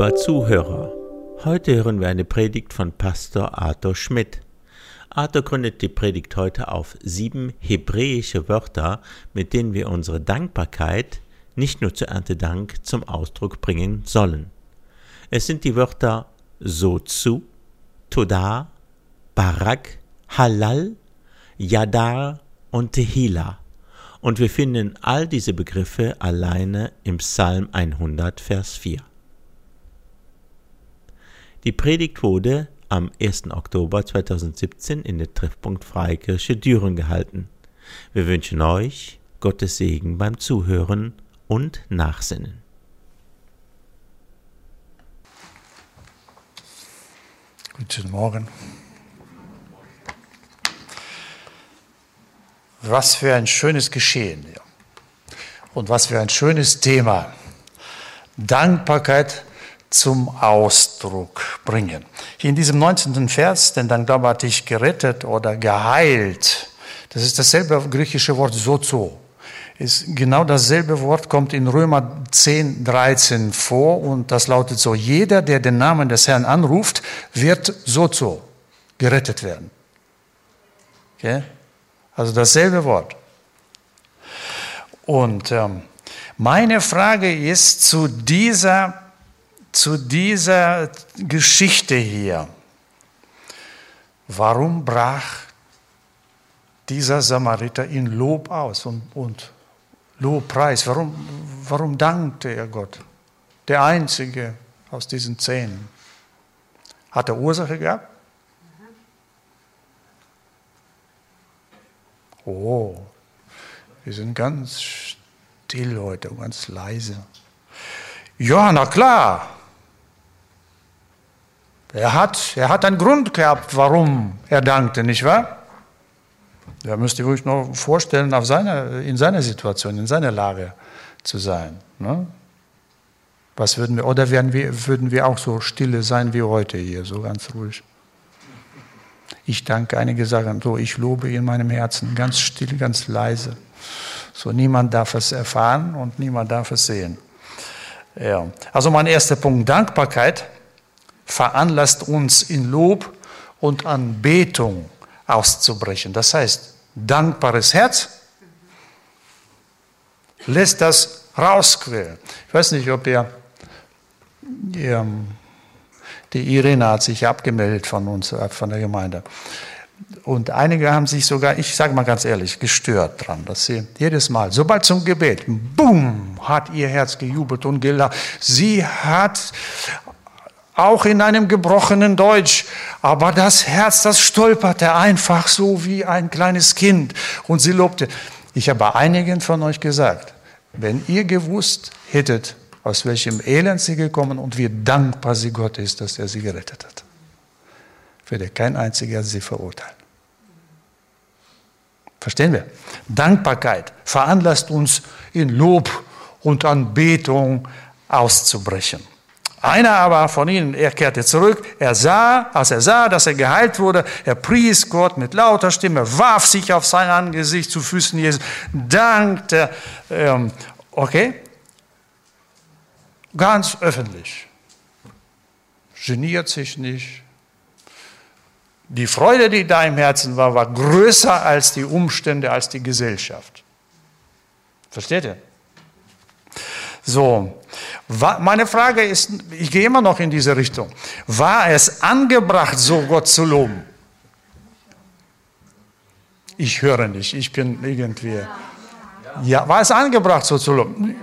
Lieber Zuhörer, heute hören wir eine Predigt von Pastor Arthur Schmidt. Arthur gründet die Predigt heute auf sieben hebräische Wörter, mit denen wir unsere Dankbarkeit nicht nur zur Erntedank zum Ausdruck bringen sollen. Es sind die Wörter Sozu, Toda, Barak, Halal, Yadar und Tehila. Und wir finden all diese Begriffe alleine im Psalm 100, Vers 4. Die Predigt wurde am 1. Oktober 2017 in der Treffpunkt Freikirche Düren gehalten. Wir wünschen euch Gottes Segen beim Zuhören und Nachsinnen. Guten Morgen. Was für ein schönes Geschehen. Und was für ein schönes Thema. Dankbarkeit zum Ausdruck bringen. Hier in diesem 19. Vers, denn dann glaube ich gerettet oder geheilt, das ist dasselbe griechische Wort sozo. Ist genau dasselbe Wort kommt in Römer 10, 13 vor und das lautet so, jeder, der den Namen des Herrn anruft, wird sozo gerettet werden. Okay? Also dasselbe Wort. Und ähm, meine Frage ist zu dieser, zu dieser Geschichte hier. Warum brach dieser Samariter in Lob aus und, und Lobpreis? Warum, warum dankte er Gott? Der Einzige aus diesen zehn. Hat er Ursache gehabt? Oh, wir sind ganz still heute, ganz leise. Ja, na klar. Er hat, er hat einen Grund gehabt, warum er dankte, nicht wahr? Da müsst ihr euch nur vorstellen, auf seine, in seiner Situation, in seiner Lage zu sein. Ne? Was würden wir, oder werden wir, würden wir auch so stille sein wie heute hier, so ganz ruhig? Ich danke, einige sagen so, ich lobe in meinem Herzen, ganz still, ganz leise. So, niemand darf es erfahren und niemand darf es sehen. Ja. Also mein erster Punkt, Dankbarkeit veranlasst uns in Lob und Anbetung auszubrechen. Das heißt, dankbares Herz lässt das rausquellen. Ich weiß nicht, ob ihr, ihr die Irene hat sich abgemeldet von uns, äh, von der Gemeinde. Und einige haben sich sogar, ich sage mal ganz ehrlich, gestört dran, dass sie jedes Mal, sobald zum Gebet, boom, hat ihr Herz gejubelt und gelacht. Sie hat auch in einem gebrochenen Deutsch, aber das Herz, das stolperte einfach so wie ein kleines Kind und sie lobte. Ich habe einigen von euch gesagt, wenn ihr gewusst hättet, aus welchem Elend sie gekommen und wie dankbar sie Gott ist, dass er sie gerettet hat. Würde kein einziger sie verurteilen. Verstehen wir? Dankbarkeit veranlasst uns in Lob und Anbetung auszubrechen. Einer aber von ihnen, er kehrte zurück, er sah, als er sah, dass er geheilt wurde, er pries Gott mit lauter Stimme, warf sich auf sein Angesicht zu Füßen Jesus, dankte, ähm, okay, Ganz öffentlich. Geniert sich nicht. Die Freude, die da im Herzen war, war größer als die Umstände, als die Gesellschaft. Versteht ihr? So, meine Frage ist, ich gehe immer noch in diese Richtung. War es angebracht, so Gott zu loben? Ich höre nicht, ich bin irgendwie. Ja, war es angebracht, so zu loben?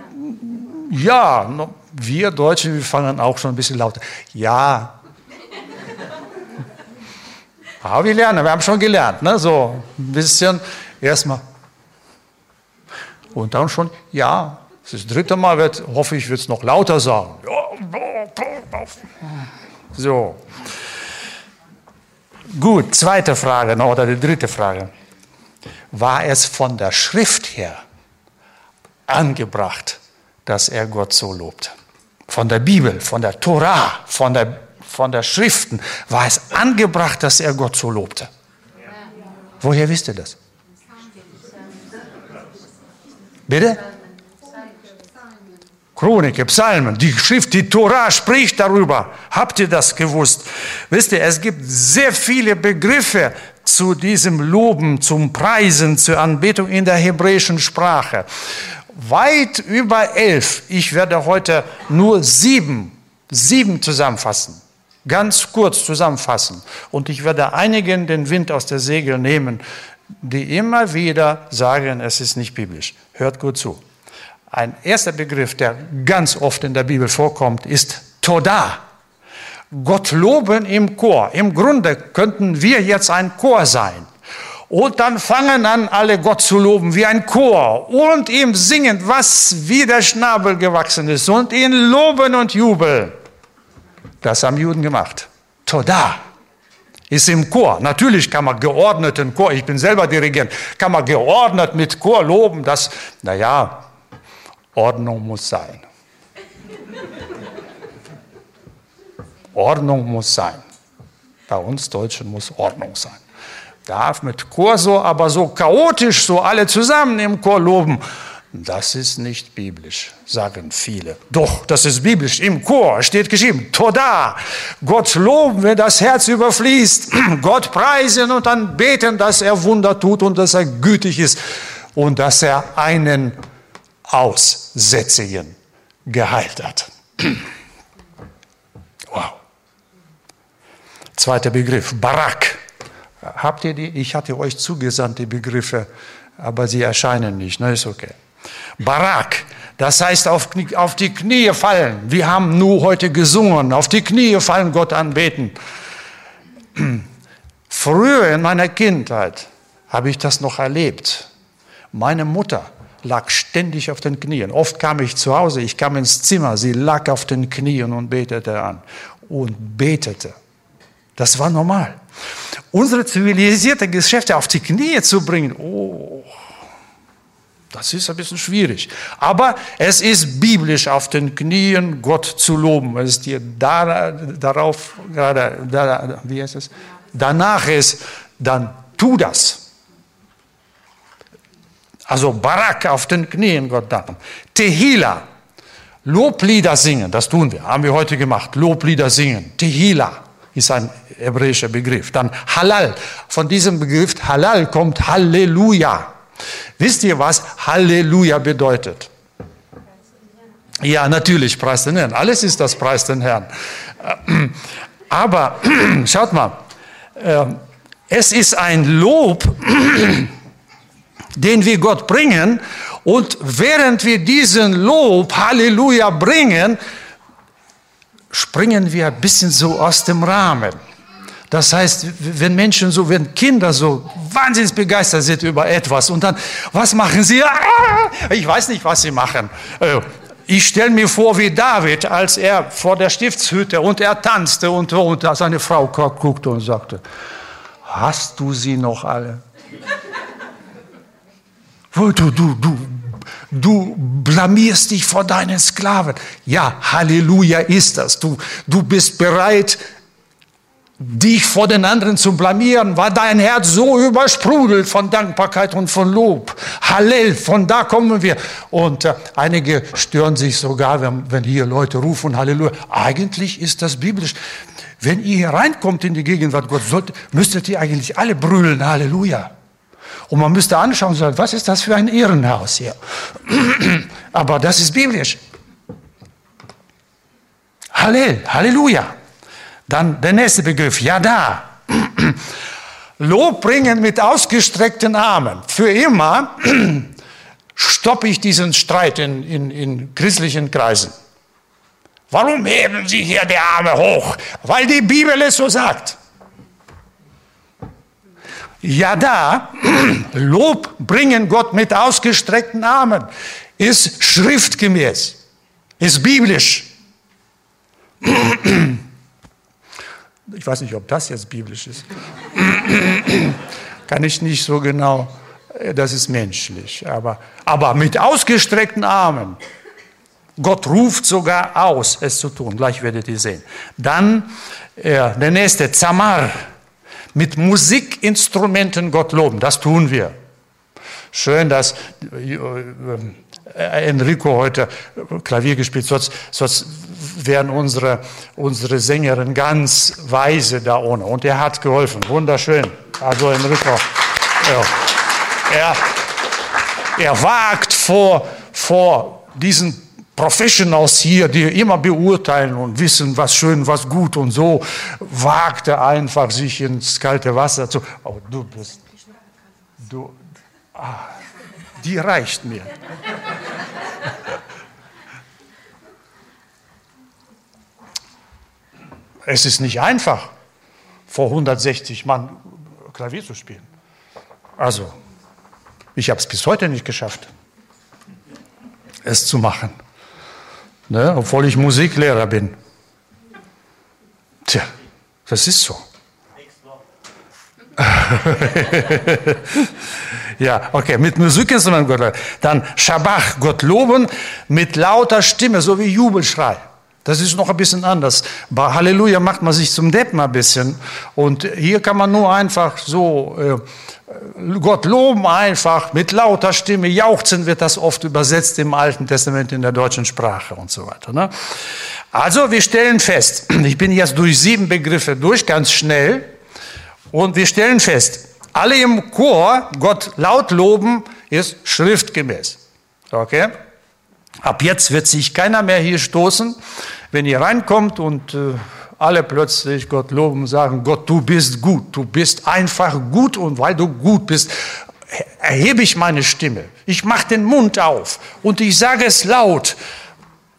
Ja, wir Deutschen, wir fangen auch schon ein bisschen lauter. Ja. Aber wir lernen, wir haben schon gelernt, ne? so ein bisschen erstmal. Und dann schon, ja, das dritte Mal wird, hoffe ich, wird es noch lauter sagen. So. Gut, zweite Frage noch, oder die dritte Frage. War es von der Schrift her angebracht, dass er Gott so lobt? von der Bibel, von der Torah, von der, von der Schriften, war es angebracht, dass er Gott so lobte. Woher wisst ihr das? Chronike, Psalmen, die Schrift, die Tora spricht darüber. Habt ihr das gewusst? Wisst ihr, es gibt sehr viele Begriffe zu diesem Loben, zum Preisen, zur Anbetung in der hebräischen Sprache. Weit über elf. Ich werde heute nur sieben, sieben zusammenfassen. Ganz kurz zusammenfassen. Und ich werde einigen den Wind aus der Segel nehmen, die immer wieder sagen, es ist nicht biblisch. Hört gut zu. Ein erster Begriff, der ganz oft in der Bibel vorkommt, ist Toda. Gott loben im Chor. Im Grunde könnten wir jetzt ein Chor sein. Und dann fangen an, alle Gott zu loben wie ein Chor und ihm singen, was wie der Schnabel gewachsen ist und ihn loben und jubeln. Das haben Juden gemacht. Toda ist im Chor. Natürlich kann man geordneten Chor, ich bin selber Dirigent, kann man geordnet mit Chor loben, das, naja, Ordnung muss sein. Ordnung muss sein. Bei uns Deutschen muss Ordnung sein. Darf mit Chor so, aber so chaotisch, so alle zusammen im Chor loben, das ist nicht biblisch, sagen viele. Doch, das ist biblisch. Im Chor steht geschrieben, Toda. Gott loben, wenn das Herz überfließt. Gott preisen und dann beten, dass er Wunder tut und dass er gütig ist und dass er einen Aussätzigen geheilt hat. Wow. Zweiter Begriff, Barak. Habt ihr die? Ich hatte euch zugesandt, die Begriffe, aber sie erscheinen nicht. Na, ist okay. Barak, das heißt auf, auf die Knie fallen. Wir haben nur heute gesungen, auf die Knie fallen, Gott anbeten. Früher in meiner Kindheit habe ich das noch erlebt. Meine Mutter lag ständig auf den Knien. Oft kam ich zu Hause, ich kam ins Zimmer, sie lag auf den Knien und betete an und betete. Das war normal. Unsere zivilisierte Geschäfte auf die Knie zu bringen, oh, das ist ein bisschen schwierig. Aber es ist biblisch, auf den Knien Gott zu loben. Es ist dir da, darauf gerade, da, wie heißt es? Danach ist, dann tu das. Also Barak auf den Knien Gott danken. Tehila, Loblieder singen, das tun wir, haben wir heute gemacht. Loblieder singen. Tehila ist ein hebräischer Begriff. Dann Halal, von diesem Begriff Halal kommt Halleluja. Wisst ihr, was Halleluja bedeutet? Ja, natürlich, Preis den Herrn. Alles ist das Preis den Herrn. Aber schaut mal, ähm, es ist ein Lob, den wir Gott bringen. Und während wir diesen Lob, Halleluja, bringen, springen wir ein bisschen so aus dem Rahmen. Das heißt, wenn Menschen so, wenn Kinder so wahnsinnig begeistert sind über etwas und dann, was machen sie? Ah, ich weiß nicht, was sie machen. Äh, ich stelle mir vor, wie David, als er vor der Stiftshütte und er tanzte und, und seine Frau guckte und sagte, hast du sie noch alle? Du, du, du, du blamierst dich vor deinen Sklaven. Ja, Halleluja ist das. Du, du bist bereit, dich vor den anderen zu blamieren, weil dein Herz so übersprudelt von Dankbarkeit und von Lob. Hallel, von da kommen wir. Und äh, einige stören sich sogar, wenn, wenn hier Leute rufen Halleluja. Eigentlich ist das biblisch. Wenn ihr hier reinkommt in die Gegenwart Gottes, müsstet ihr eigentlich alle brüllen Halleluja. Und man müsste anschauen, sagen, was ist das für ein Ehrenhaus hier? Aber das ist biblisch. Hallel, Halleluja. Dann der nächste Begriff, ja da. Lob bringen mit ausgestreckten Armen. Für immer stoppe ich diesen Streit in, in, in christlichen Kreisen. Warum heben Sie hier die Arme hoch? Weil die Bibel es so sagt. Ja da, Lob bringen Gott mit ausgestreckten Armen ist schriftgemäß, ist biblisch. Ich weiß nicht, ob das jetzt biblisch ist. Kann ich nicht so genau. Das ist menschlich. Aber, aber mit ausgestreckten Armen. Gott ruft sogar aus, es zu tun. Gleich werdet ihr sehen. Dann äh, der nächste, Zamar. Mit Musikinstrumenten Gott loben. Das tun wir. Schön, dass äh, äh, Enrico heute Klavier gespielt, sonst, sonst wären unsere, unsere Sängerin ganz weise da ohne. Und er hat geholfen. Wunderschön. Also Enrico. Ja. Er, er wagt vor, vor diesen Professionals hier, die immer beurteilen und wissen, was schön, was gut und so, wagt er einfach sich ins kalte Wasser zu. Oh, du bist. Du, ah, die reicht mir. Es ist nicht einfach, vor 160 Mann Klavier zu spielen. Also, ich habe es bis heute nicht geschafft, es zu machen, ne? obwohl ich Musiklehrer bin. Tja, das ist so. ja, okay, mit Musikinstrument Gott Dann Schabach, Gott loben, mit lauter Stimme, so wie Jubelschrei. Das ist noch ein bisschen anders. Bei Halleluja macht man sich zum Deppen ein bisschen. Und hier kann man nur einfach so äh, Gott loben einfach mit lauter Stimme. Jauchzen wird das oft übersetzt im Alten Testament in der deutschen Sprache und so weiter. Ne? Also wir stellen fest, ich bin jetzt durch sieben Begriffe durch, ganz schnell. Und wir stellen fest, alle im Chor Gott laut loben ist schriftgemäß. Okay? Ab jetzt wird sich keiner mehr hier stoßen, wenn ihr reinkommt und äh, alle plötzlich Gott loben, sagen, Gott, du bist gut, du bist einfach gut und weil du gut bist, erhebe ich meine Stimme. Ich mache den Mund auf und ich sage es laut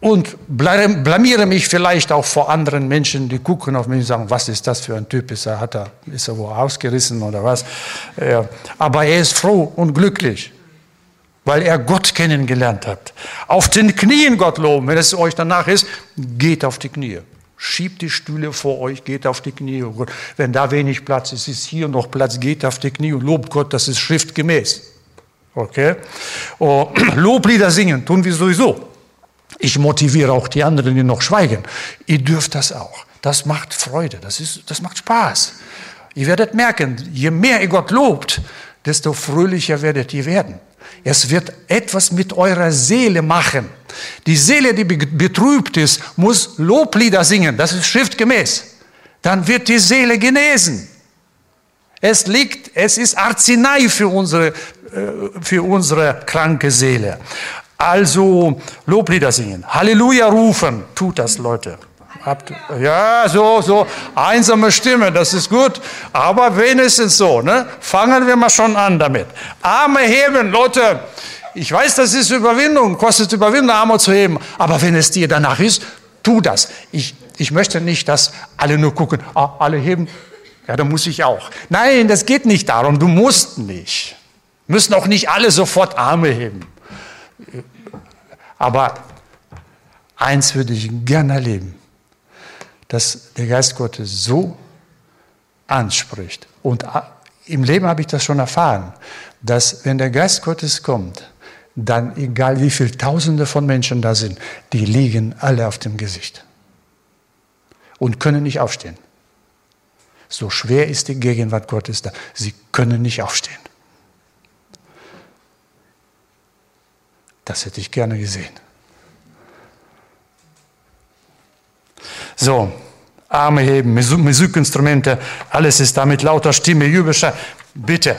und blamiere mich vielleicht auch vor anderen Menschen, die gucken auf mich und sagen, was ist das für ein Typ? Ist er, hat er, ist er wo ausgerissen oder was? Aber er ist froh und glücklich weil er Gott kennengelernt hat. Auf den Knien Gott loben, wenn es euch danach ist, geht auf die Knie. Schiebt die Stühle vor euch, geht auf die Knie. Wenn da wenig Platz ist, ist hier noch Platz, geht auf die Knie und lobt Gott, das ist schriftgemäß. Okay? Oh, Loblieder singen, tun wir sowieso. Ich motiviere auch die anderen, die noch schweigen. Ihr dürft das auch. Das macht Freude, das, ist, das macht Spaß. Ihr werdet merken, je mehr ihr Gott lobt, desto fröhlicher werdet ihr werden. Es wird etwas mit eurer Seele machen. Die Seele, die betrübt ist, muss Loblieder singen. Das ist schriftgemäß. Dann wird die Seele genesen. Es liegt, es ist Arznei für unsere, äh, für unsere kranke Seele. Also Loblieder singen. Halleluja rufen. Tut das, Leute. Habt, ja, so, so, einsame Stimme, das ist gut. Aber wenigstens so, ne? Fangen wir mal schon an damit. Arme heben, Leute. Ich weiß, das ist Überwindung, kostet Überwindung, Arme zu heben. Aber wenn es dir danach ist, tu das. Ich, ich möchte nicht, dass alle nur gucken, ah, alle heben. Ja, dann muss ich auch. Nein, das geht nicht darum. Du musst nicht. Müssen auch nicht alle sofort Arme heben. Aber eins würde ich gerne erleben dass der Geist Gottes so anspricht. Und im Leben habe ich das schon erfahren, dass wenn der Geist Gottes kommt, dann egal wie viele Tausende von Menschen da sind, die liegen alle auf dem Gesicht und können nicht aufstehen. So schwer ist die Gegenwart Gottes da. Sie können nicht aufstehen. Das hätte ich gerne gesehen. So, Arme heben, Musikinstrumente, alles ist da mit lauter Stimme, Jubelschrei. Bitte.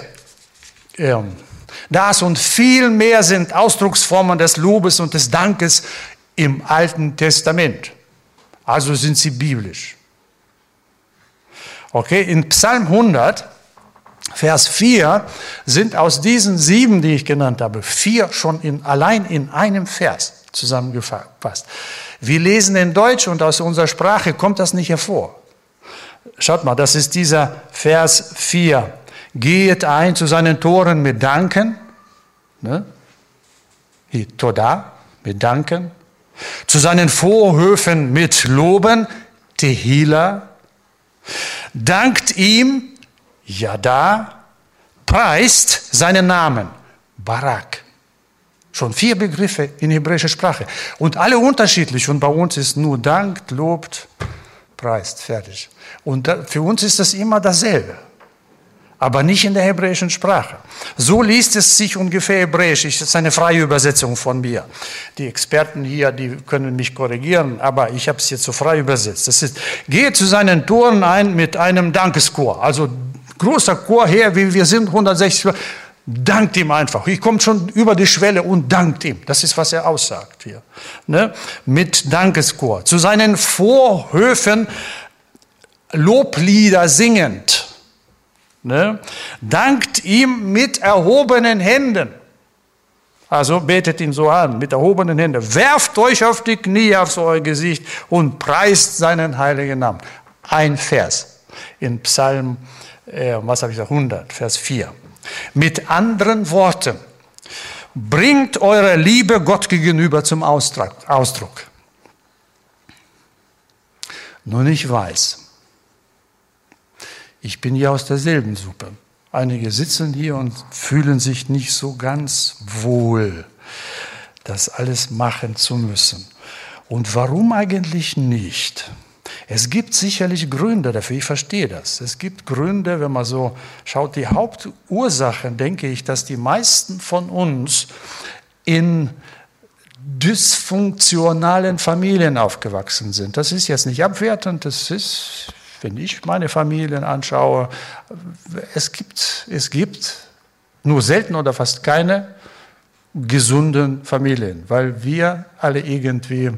Das und viel mehr sind Ausdrucksformen des Lobes und des Dankes im Alten Testament. Also sind sie biblisch. Okay, in Psalm 100, Vers 4 sind aus diesen sieben, die ich genannt habe, vier schon in, allein in einem Vers zusammengefasst. Wir lesen in Deutsch und aus unserer Sprache kommt das nicht hervor. Schaut mal, das ist dieser Vers 4. Geht ein zu seinen Toren mit Danken. Ne? Toda, mit Danken. Zu seinen Vorhöfen mit Loben. Tehila. Dankt ihm. Yada. Preist seinen Namen. Barak. Schon vier Begriffe in hebräischer Sprache. Und alle unterschiedlich. Und bei uns ist nur dankt, lobt, preist, fertig. Und für uns ist das immer dasselbe. aber nicht in der hebräischen Sprache. So liest es sich ungefähr hebräisch. Das ist eine freie Übersetzung von mir. Die Experten hier, die können mich korrigieren, aber ich habe es jetzt so frei übersetzt. Das ist, gehe zu seinen Toren ein mit einem Dankeschor. Also großer Chor her, wie wir sind, 160. Dankt ihm einfach. Ich komme schon über die Schwelle und dankt ihm. Das ist, was er aussagt hier. Ne? Mit Dankeschor. Zu seinen Vorhöfen Loblieder singend. Ne? Dankt ihm mit erhobenen Händen. Also betet ihn so an, mit erhobenen Händen. Werft euch auf die Knie auf euer Gesicht und preist seinen heiligen Namen. Ein Vers in Psalm, äh, was habe ich gesagt, 100, Vers 4. Mit anderen Worten, bringt eure Liebe Gott gegenüber zum Ausdruck. Nun, ich weiß, ich bin ja aus derselben Suppe. Einige sitzen hier und fühlen sich nicht so ganz wohl, das alles machen zu müssen. Und warum eigentlich nicht? Es gibt sicherlich Gründe dafür, ich verstehe das. Es gibt Gründe, wenn man so schaut, die Hauptursachen, denke ich, dass die meisten von uns in dysfunktionalen Familien aufgewachsen sind. Das ist jetzt nicht abwertend, das ist, wenn ich meine Familien anschaue, es gibt, es gibt nur selten oder fast keine gesunden Familien, weil wir alle irgendwie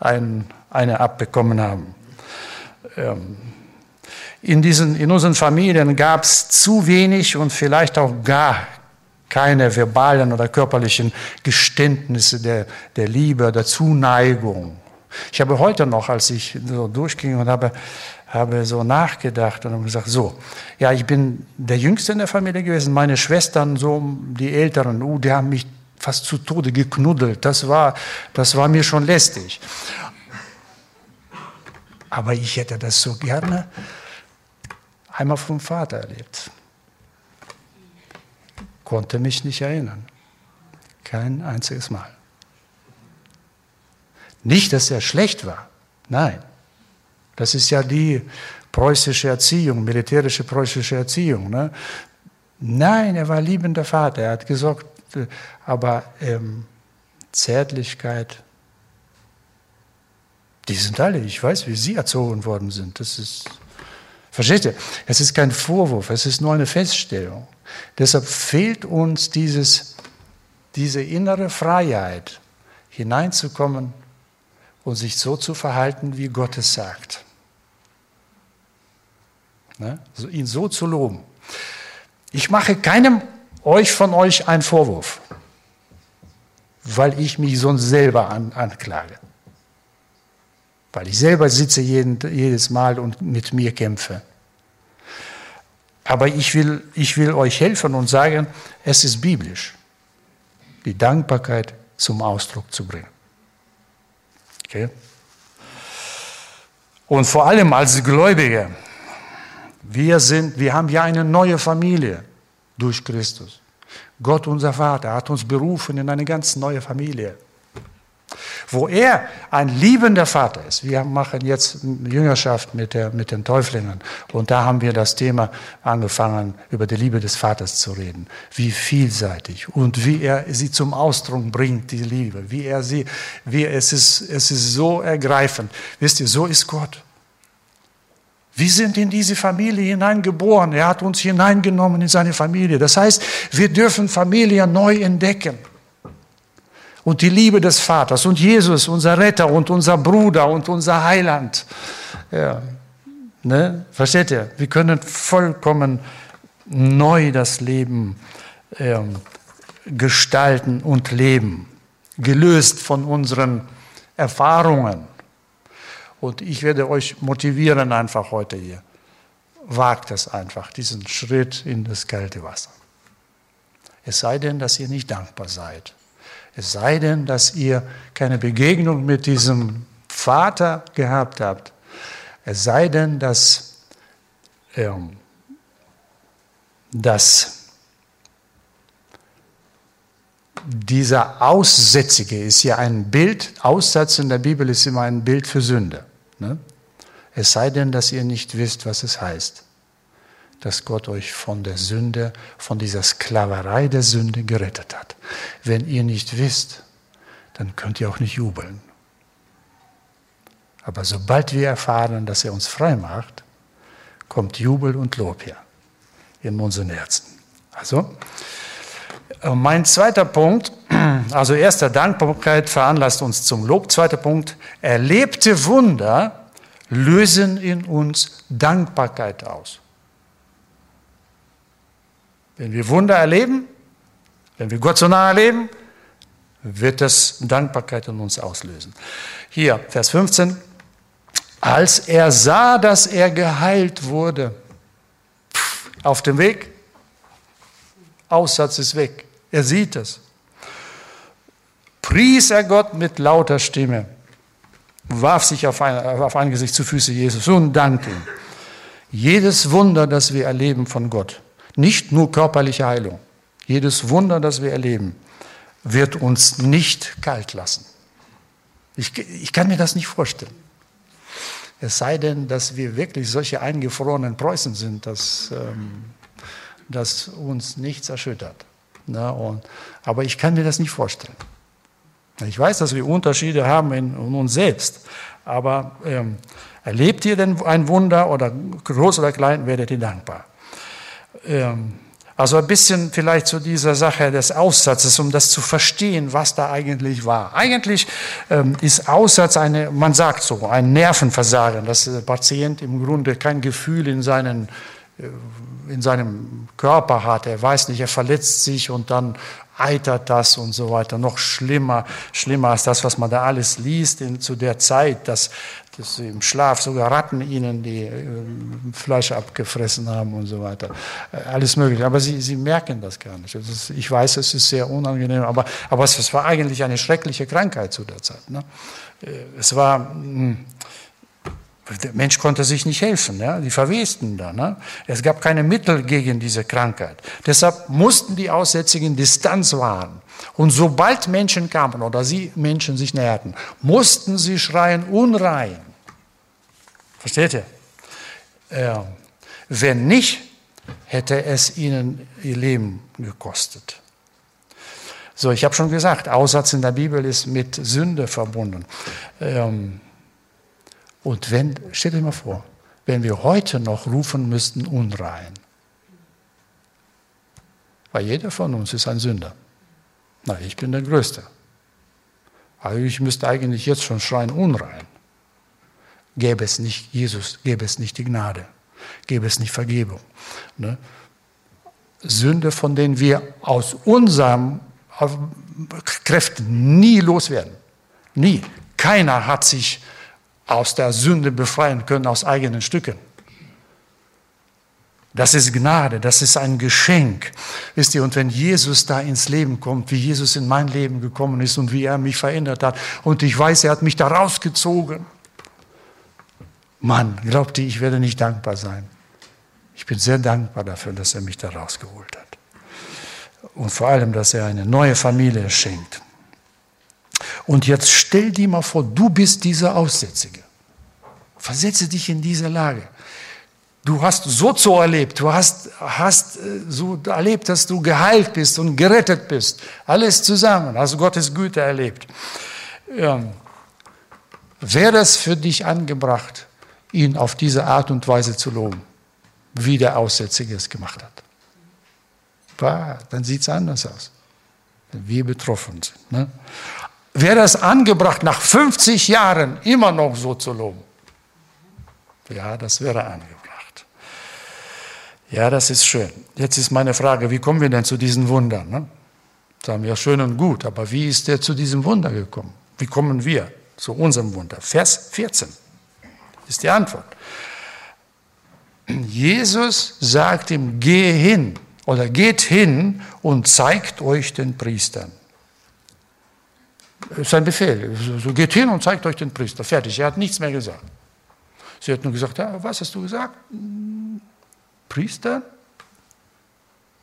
ein, eine abbekommen haben. Ähm, in, diesen, in unseren Familien gab es zu wenig und vielleicht auch gar keine verbalen oder körperlichen Geständnisse der, der Liebe, der Zuneigung. Ich habe heute noch, als ich so durchging und habe, habe so nachgedacht und habe gesagt, so, ja, ich bin der Jüngste in der Familie gewesen, meine Schwestern, so die Älteren, uh, die haben mich fast zu Tode geknuddelt. Das war, das war mir schon lästig. Aber ich hätte das so gerne einmal vom Vater erlebt. Konnte mich nicht erinnern. Kein einziges Mal. Nicht, dass er schlecht war. Nein. Das ist ja die preußische Erziehung, militärische preußische Erziehung. Ne? Nein, er war liebender Vater. Er hat gesagt, äh, aber ähm, Zärtlichkeit, die sind alle, ich weiß, wie sie erzogen worden sind. Das ist, versteht ihr? Es ist kein Vorwurf, es ist nur eine Feststellung. Deshalb fehlt uns dieses, diese innere Freiheit, hineinzukommen und sich so zu verhalten, wie Gott es sagt. Ne? ihn so zu loben. Ich mache keinem euch von euch einen Vorwurf, weil ich mich sonst selber an, anklage weil ich selber sitze jeden, jedes Mal und mit mir kämpfe. Aber ich will, ich will euch helfen und sagen, es ist biblisch, die Dankbarkeit zum Ausdruck zu bringen. Okay? Und vor allem als Gläubige, wir, sind, wir haben ja eine neue Familie durch Christus. Gott, unser Vater, hat uns berufen in eine ganz neue Familie wo er ein liebender Vater ist. Wir machen jetzt Jüngerschaft mit, der, mit den Täuflingen und da haben wir das Thema angefangen, über die Liebe des Vaters zu reden. Wie vielseitig und wie er sie zum Ausdruck bringt, die Liebe. Wie er sie, wie es ist, es ist so ergreifend. Wisst ihr, so ist Gott. Wir sind in diese Familie hineingeboren. Er hat uns hineingenommen in seine Familie. Das heißt, wir dürfen Familie neu entdecken und die Liebe des Vaters und Jesus, unser Retter und unser Bruder und unser Heiland. Ja. Ne? Versteht ihr? Wir können vollkommen neu das Leben ähm, gestalten und leben, gelöst von unseren Erfahrungen. Und ich werde euch motivieren einfach heute hier. Wagt es einfach, diesen Schritt in das kalte Wasser. Es sei denn, dass ihr nicht dankbar seid. Es sei denn, dass ihr keine Begegnung mit diesem Vater gehabt habt. Es sei denn, dass, ähm, dass dieser Aussätzige ist ja ein Bild, Aussatz in der Bibel ist immer ein Bild für Sünde. Ne? Es sei denn, dass ihr nicht wisst, was es heißt. Dass Gott euch von der Sünde, von dieser Sklaverei der Sünde gerettet hat. Wenn ihr nicht wisst, dann könnt ihr auch nicht jubeln. Aber sobald wir erfahren, dass er uns frei macht, kommt Jubel und Lob her in unseren Herzen. Also, äh, mein zweiter Punkt, also erster Dankbarkeit veranlasst uns zum Lob. Zweiter Punkt, erlebte Wunder lösen in uns Dankbarkeit aus. Wenn wir Wunder erleben, wenn wir Gott so nahe erleben, wird das Dankbarkeit in uns auslösen. Hier, Vers 15. Als er sah, dass er geheilt wurde, auf dem Weg, Aussatz ist weg, er sieht es, pries er Gott mit lauter Stimme, warf sich auf, ein, auf Angesicht zu Füße Jesus und dankte ihm. Jedes Wunder, das wir erleben von Gott, nicht nur körperliche Heilung, jedes Wunder, das wir erleben, wird uns nicht kalt lassen. Ich, ich kann mir das nicht vorstellen. Es sei denn, dass wir wirklich solche eingefrorenen Preußen sind, dass, ähm, dass uns nichts erschüttert. Na, und, aber ich kann mir das nicht vorstellen. Ich weiß, dass wir Unterschiede haben in, in uns selbst, aber ähm, erlebt ihr denn ein Wunder oder groß oder klein, werdet ihr dankbar. Ähm, also ein bisschen vielleicht zu dieser Sache des Aussatzes, um das zu verstehen, was da eigentlich war. Eigentlich ähm, ist Aussatz eine, man sagt so, ein Nervenversagen, dass der Patient im Grunde kein Gefühl in, seinen, äh, in seinem Körper hat. Er weiß nicht, er verletzt sich und dann eitert das und so weiter. Noch schlimmer, schlimmer als das, was man da alles liest in, zu der Zeit, dass, dass im Schlaf sogar Ratten ihnen die äh, Fleisch abgefressen haben und so weiter. Äh, alles mögliche. Aber sie, sie merken das gar nicht. Ist, ich weiß, es ist sehr unangenehm, aber, aber es, es war eigentlich eine schreckliche Krankheit zu der Zeit. Ne? Äh, es war, mh, hm, der Mensch konnte sich nicht helfen, ja? die verwesten da. Ne? Es gab keine Mittel gegen diese Krankheit. Deshalb mussten die Aussätzigen Distanz wahren. Und sobald Menschen kamen oder sie Menschen sich näherten, mussten sie schreien, unrein. Versteht ihr? Äh, wenn nicht, hätte es ihnen ihr Leben gekostet. So, ich habe schon gesagt, Aussatz in der Bibel ist mit Sünde verbunden. Ähm, und wenn, stellt euch mal vor, wenn wir heute noch rufen müssten, unrein. Weil jeder von uns ist ein Sünder. Na, ich bin der Größte. Also ich müsste eigentlich jetzt schon schreien, unrein. Gäbe es nicht Jesus, gäbe es nicht die Gnade, gäbe es nicht Vergebung. Ne? Sünde, von denen wir aus unseren Kräften nie loswerden. Nie. Keiner hat sich aus der Sünde befreien können aus eigenen Stücken. Das ist Gnade, das ist ein Geschenk. Wisst ihr, und wenn Jesus da ins Leben kommt, wie Jesus in mein Leben gekommen ist und wie er mich verändert hat, und ich weiß, er hat mich da rausgezogen. Mann, glaubt ihr, ich werde nicht dankbar sein. Ich bin sehr dankbar dafür, dass er mich da rausgeholt hat. Und vor allem, dass er eine neue Familie schenkt. Und jetzt stell dir mal vor, du bist dieser Aussätzige. Versetze dich in diese Lage. Du hast so so erlebt, du hast, hast äh, so erlebt, dass du geheilt bist und gerettet bist. Alles zusammen, hast Gottes Güte erlebt. Ähm, Wäre es für dich angebracht, ihn auf diese Art und Weise zu loben, wie der Aussätzige es gemacht hat? Bah, dann sieht es anders aus, wenn wir betroffen sind. Ne? Wäre es angebracht, nach 50 Jahren immer noch so zu loben? Ja, das wäre angebracht. Ja, das ist schön. Jetzt ist meine Frage, wie kommen wir denn zu diesen Wundern? Ne? Sagen wir schön und gut, aber wie ist der zu diesem Wunder gekommen? Wie kommen wir zu unserem Wunder? Vers 14 ist die Antwort. Jesus sagt ihm, geh hin oder geht hin und zeigt euch den Priestern. Ist ein Befehl. So geht hin und zeigt euch den Priester. Fertig. Er hat nichts mehr gesagt. Sie hat nur gesagt, ja, was hast du gesagt? Priester?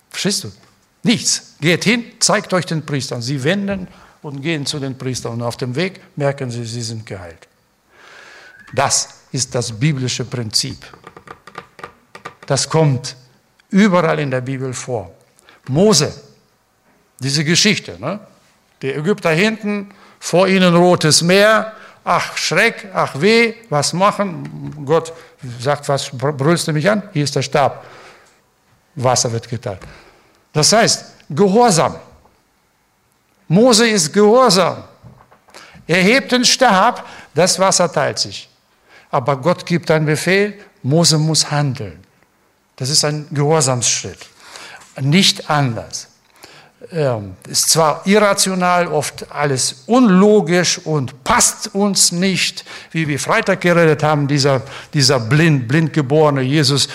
Verstehst du? Nichts. Geht hin, zeigt euch den Priester. Sie wenden und gehen zu den Priestern. Und auf dem Weg merken sie, sie sind geheilt. Das ist das biblische Prinzip. Das kommt überall in der Bibel vor. Mose, diese Geschichte, ne? Die Ägypter hinten, vor ihnen rotes Meer, ach Schreck, ach weh, was machen? Gott sagt, was brüllst du mich an? Hier ist der Stab. Wasser wird geteilt. Das heißt, Gehorsam. Mose ist Gehorsam. Er hebt den Stab, das Wasser teilt sich. Aber Gott gibt einen Befehl, Mose muss handeln. Das ist ein Gehorsamsschritt. Nicht anders. Ähm, ist zwar irrational, oft alles unlogisch und passt uns nicht, wie wir Freitag geredet haben, dieser, dieser blind, blind geborene Jesus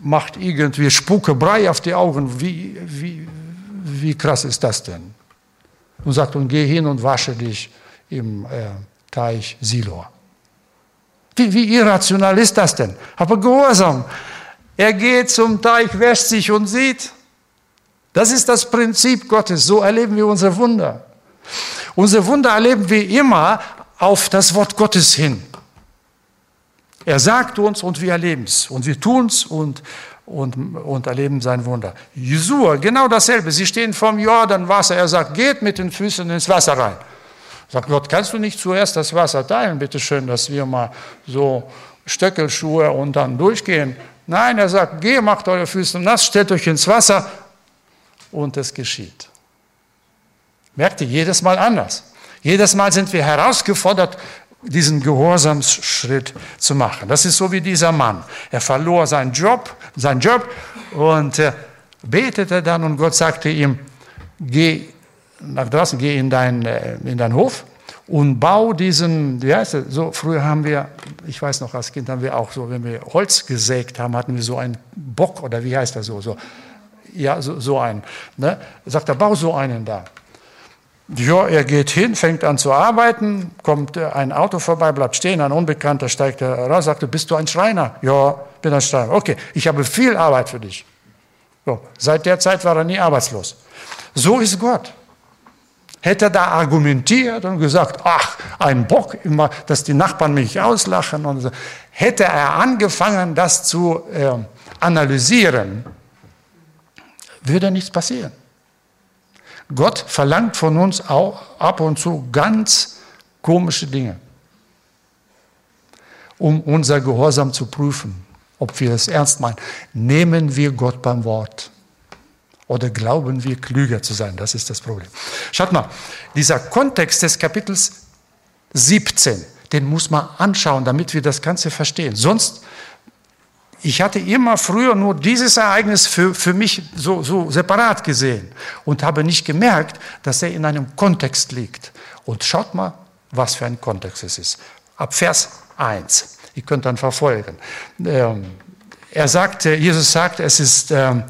macht irgendwie Spuckebrei auf die Augen. Wie, wie, wie krass ist das denn? Und sagt, und geh hin und wasche dich im äh, Teich Silor. Wie, wie irrational ist das denn? Aber Gehorsam. Er geht zum Teich, wäscht sich und sieht. Das ist das Prinzip Gottes. So erleben wir unsere Wunder. Unsere Wunder erleben wir immer auf das Wort Gottes hin. Er sagt uns und wir erleben es. Und wir tun es und, und, und erleben sein Wunder. Jesua, genau dasselbe. Sie stehen vom Jordanwasser. Er sagt, geht mit den Füßen ins Wasser rein. Sagt Gott, kannst du nicht zuerst das Wasser teilen, bitte schön, dass wir mal so Stöckelschuhe und dann durchgehen? Nein, er sagt, geh, macht eure Füße nass, stellt euch ins Wasser und es geschieht. Merkt ihr, jedes Mal anders. Jedes Mal sind wir herausgefordert, diesen Gehorsamsschritt zu machen. Das ist so wie dieser Mann. Er verlor seinen Job, seinen Job und äh, betete dann und Gott sagte ihm, geh nach draußen, geh in, dein, äh, in deinen Hof und bau diesen, wie heißt das, so früher haben wir, ich weiß noch, als Kind haben wir auch so, wenn wir Holz gesägt haben, hatten wir so einen Bock oder wie heißt das so, so ja, so, so einen. Ne? Sagt er, bau so einen da. Ja, er geht hin, fängt an zu arbeiten, kommt äh, ein Auto vorbei, bleibt stehen, ein Unbekannter steigt raus, sagt, bist du ein Schreiner? Ja, bin ein Schreiner. Okay, ich habe viel Arbeit für dich. So, seit der Zeit war er nie arbeitslos. So ist Gott. Hätte er da argumentiert und gesagt, ach, ein Bock, immer, dass die Nachbarn mich auslachen und so, hätte er angefangen, das zu äh, analysieren, würde nichts passieren. Gott verlangt von uns auch ab und zu ganz komische Dinge, um unser Gehorsam zu prüfen, ob wir es ernst meinen. Nehmen wir Gott beim Wort. Oder glauben wir klüger zu sein? Das ist das Problem. Schaut mal, dieser Kontext des Kapitels 17, den muss man anschauen, damit wir das Ganze verstehen. Sonst, ich hatte immer früher nur dieses Ereignis für, für mich so, so separat gesehen und habe nicht gemerkt, dass er in einem Kontext liegt. Und schaut mal, was für ein Kontext es ist. Ab Vers 1. Ihr könnt dann verfolgen. Ähm, er sagte, Jesus sagt, es ist ähm,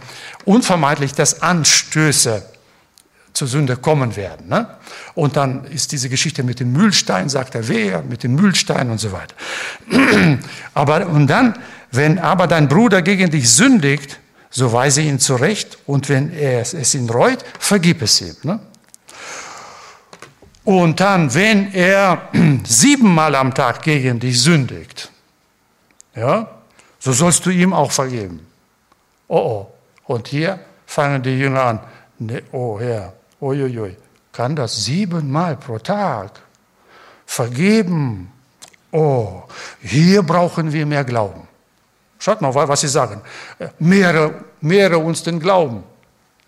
unvermeidlich, dass Anstöße zur Sünde kommen werden. Ne? Und dann ist diese Geschichte mit dem Mühlstein, sagt er, wer, mit dem Mühlstein und so weiter. aber, und dann, wenn aber dein Bruder gegen dich sündigt, so weise ihn zurecht und wenn er es ihn reut, vergib es ihm. Ne? Und dann, wenn er siebenmal am Tag gegen dich sündigt, ja, so sollst du ihm auch vergeben. Oh oh. Und hier fangen die Jünger an, ne, oh Herr, uiuiui, kann das siebenmal pro Tag vergeben? Oh, hier brauchen wir mehr Glauben. Schaut mal, was sie sagen. Mehre, mehre uns den Glauben,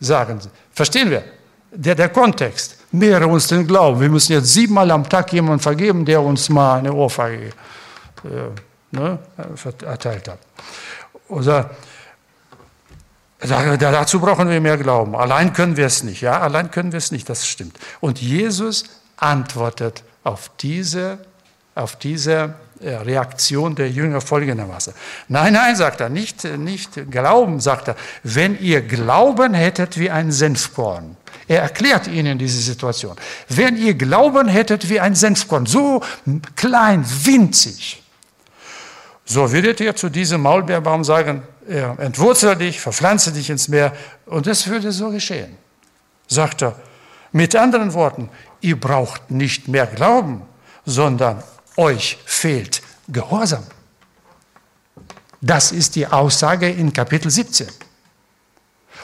sagen sie. Verstehen wir? Der, der Kontext. Mehre uns den Glauben. Wir müssen jetzt siebenmal am Tag jemanden vergeben, der uns mal eine Ohrfeige äh, ne, erteilt hat. Oder Dazu brauchen wir mehr Glauben. Allein können wir es nicht. Ja, allein können wir es nicht. Das stimmt. Und Jesus antwortet auf diese, auf diese äh, Reaktion der Jünger folgendermaßen. Nein, nein, sagt er, nicht, nicht Glauben, sagt er. Wenn ihr Glauben hättet wie ein Senfkorn. Er erklärt ihnen diese Situation. Wenn ihr Glauben hättet wie ein Senfkorn, so klein, winzig, so würdet ihr zu diesem Maulbeerbaum sagen, entwurzel dich, verpflanze dich ins Meer und es würde so geschehen. Sagt er, mit anderen Worten, ihr braucht nicht mehr Glauben, sondern euch fehlt Gehorsam. Das ist die Aussage in Kapitel 17.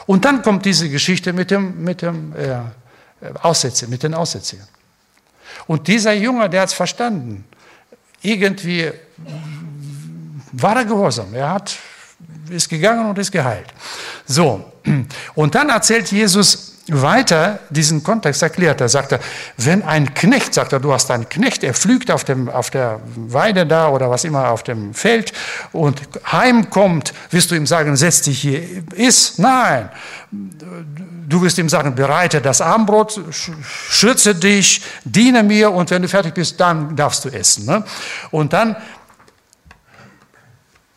Und dann kommt diese Geschichte mit dem, mit dem äh, Aussetzer, mit den Aussätzigen. Und dieser Junge, der hat es verstanden. Irgendwie war er gehorsam. Er hat, ist gegangen und ist geheilt. So, und dann erzählt Jesus weiter diesen Kontext erklärt. Er sagte, wenn ein Knecht, sagt er, du hast einen Knecht, er pflügt auf, dem, auf der Weide da oder was immer auf dem Feld und heimkommt, wirst du ihm sagen, setz dich hier, iss? Nein. Du wirst ihm sagen, bereite das Abendbrot, schütze dich, diene mir und wenn du fertig bist, dann darfst du essen. Ne? Und dann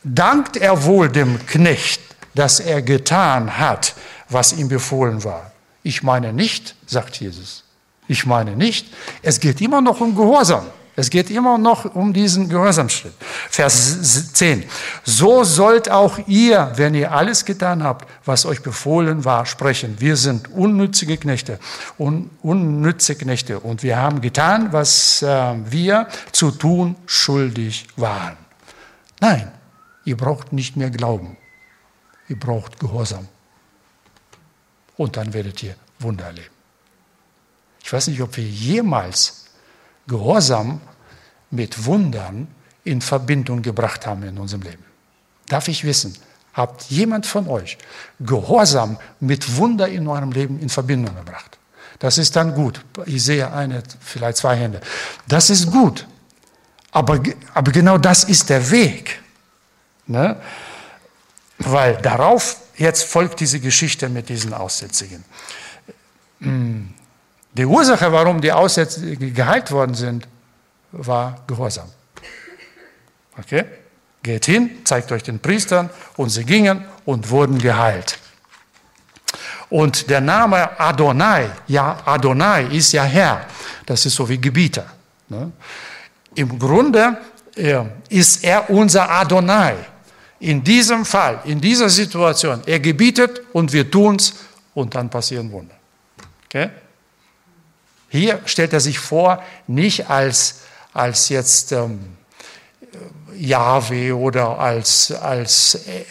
dankt er wohl dem Knecht, dass er getan hat, was ihm befohlen war. Ich meine nicht, sagt Jesus. Ich meine nicht. Es geht immer noch um Gehorsam. Es geht immer noch um diesen Gehorsamschritt. Vers 10. So sollt auch ihr, wenn ihr alles getan habt, was euch befohlen war, sprechen. Wir sind unnützige Knechte, un, unnütze Knechte. Und wir haben getan, was äh, wir zu tun schuldig waren. Nein, ihr braucht nicht mehr Glauben. Ihr braucht Gehorsam und dann werdet ihr Wunder erleben. Ich weiß nicht, ob wir jemals Gehorsam mit Wundern in Verbindung gebracht haben in unserem Leben. Darf ich wissen, habt jemand von euch Gehorsam mit Wunder in eurem Leben in Verbindung gebracht? Das ist dann gut. Ich sehe eine, vielleicht zwei Hände. Das ist gut. Aber, aber genau das ist der Weg. Ne? Weil darauf Jetzt folgt diese Geschichte mit diesen Aussätzigen. Hm. Die Ursache, warum die Aussätzigen geheilt worden sind, war Gehorsam. Okay? Geht hin, zeigt euch den Priestern und sie gingen und wurden geheilt. Und der Name Adonai, ja, Adonai ist ja Herr. Das ist so wie Gebieter. Ne? Im Grunde äh, ist er unser Adonai in diesem Fall, in dieser Situation, er gebietet und wir tun es und dann passieren Wunder. Okay? Hier stellt er sich vor, nicht als, als jetzt ähm, Yahweh oder als, als äh,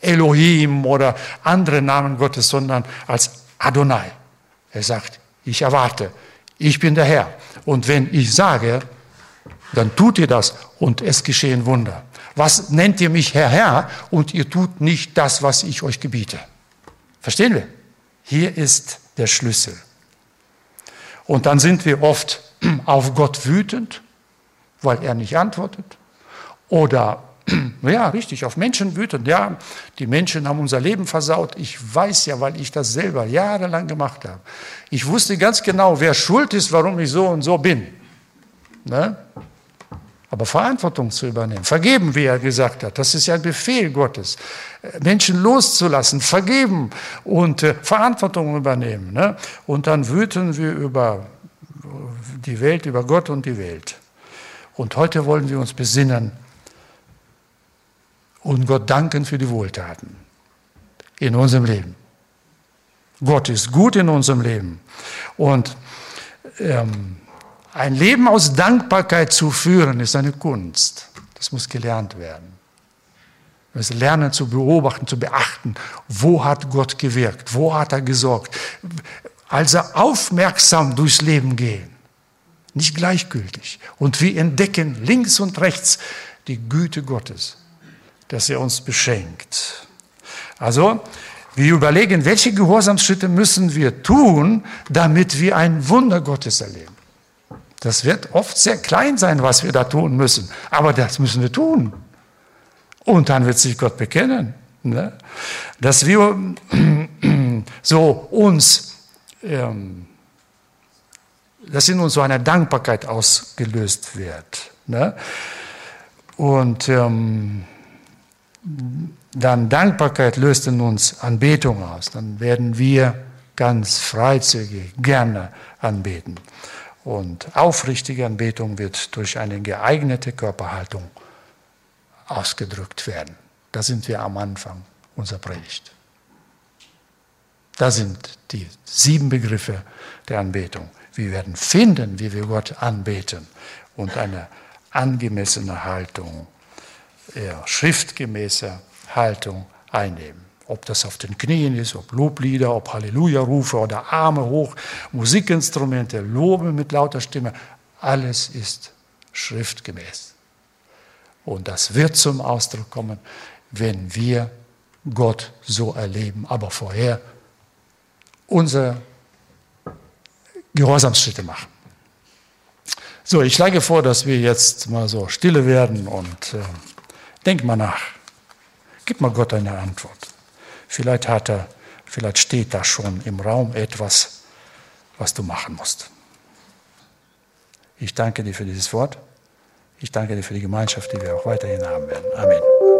Elohim oder andere Namen Gottes, sondern als Adonai. Er sagt, ich erwarte, ich bin der Herr. Und wenn ich sage, dann tut ihr das und es geschehen Wunder. Was nennt ihr mich Herr, Herr und ihr tut nicht das, was ich euch gebiete? Verstehen wir? Hier ist der Schlüssel. Und dann sind wir oft auf Gott wütend, weil er nicht antwortet. Oder, ja, richtig, auf Menschen wütend. Ja, die Menschen haben unser Leben versaut. Ich weiß ja, weil ich das selber jahrelang gemacht habe. Ich wusste ganz genau, wer schuld ist, warum ich so und so bin. Ne? Aber Verantwortung zu übernehmen. Vergeben, wie er gesagt hat. Das ist ja ein Befehl Gottes. Menschen loszulassen, vergeben und äh, Verantwortung übernehmen. Ne? Und dann wüten wir über die Welt, über Gott und die Welt. Und heute wollen wir uns besinnen und Gott danken für die Wohltaten in unserem Leben. Gott ist gut in unserem Leben. Und ähm, ein Leben aus Dankbarkeit zu führen, ist eine Kunst. Das muss gelernt werden. Wir müssen lernen zu beobachten, zu beachten, wo hat Gott gewirkt, wo hat er gesorgt. Also aufmerksam durchs Leben gehen, nicht gleichgültig. Und wir entdecken links und rechts die Güte Gottes, dass er uns beschenkt. Also, wir überlegen, welche Gehorsamsschritte müssen wir tun, damit wir ein Wunder Gottes erleben. Das wird oft sehr klein sein, was wir da tun müssen. Aber das müssen wir tun. Und dann wird sich Gott bekennen. Ne? Dass wir so uns, ähm, dass in uns so eine Dankbarkeit ausgelöst wird. Ne? Und ähm, dann Dankbarkeit löst in uns Anbetung aus. Dann werden wir ganz freizügig gerne anbeten. Und aufrichtige Anbetung wird durch eine geeignete Körperhaltung ausgedrückt werden. Da sind wir am Anfang unserer Predigt. Da sind die sieben Begriffe der Anbetung. Wir werden finden, wie wir Gott anbeten und eine angemessene Haltung, ja, schriftgemäße Haltung einnehmen. Ob das auf den Knien ist, ob Loblieder, ob Halleluja-Rufe oder Arme hoch, Musikinstrumente, Lobe mit lauter Stimme, alles ist schriftgemäß. Und das wird zum Ausdruck kommen, wenn wir Gott so erleben, aber vorher unsere Gehorsamsschritte machen. So, ich schlage vor, dass wir jetzt mal so stille werden und äh, denk mal nach. Gib mal Gott eine Antwort. Vielleicht hat er, vielleicht steht da schon im Raum etwas, was du machen musst. Ich danke dir für dieses Wort. Ich danke dir für die Gemeinschaft, die wir auch weiterhin haben werden. Amen.